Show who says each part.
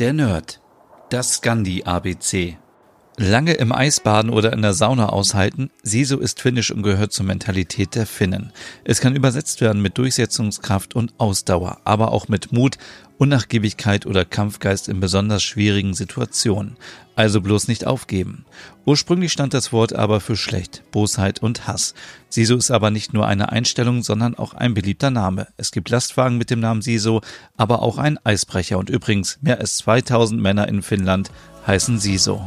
Speaker 1: Der Nerd. Das Scandi ABC. Lange im Eisbaden oder in der Sauna aushalten, Siso ist finnisch und gehört zur Mentalität der Finnen. Es kann übersetzt werden mit Durchsetzungskraft und Ausdauer, aber auch mit Mut, Unnachgiebigkeit oder Kampfgeist in besonders schwierigen Situationen. Also bloß nicht aufgeben. Ursprünglich stand das Wort aber für schlecht, Bosheit und Hass. Siso ist aber nicht nur eine Einstellung, sondern auch ein beliebter Name. Es gibt Lastwagen mit dem Namen Siso, aber auch ein Eisbrecher und übrigens mehr als 2000 Männer in Finnland heißen Siso.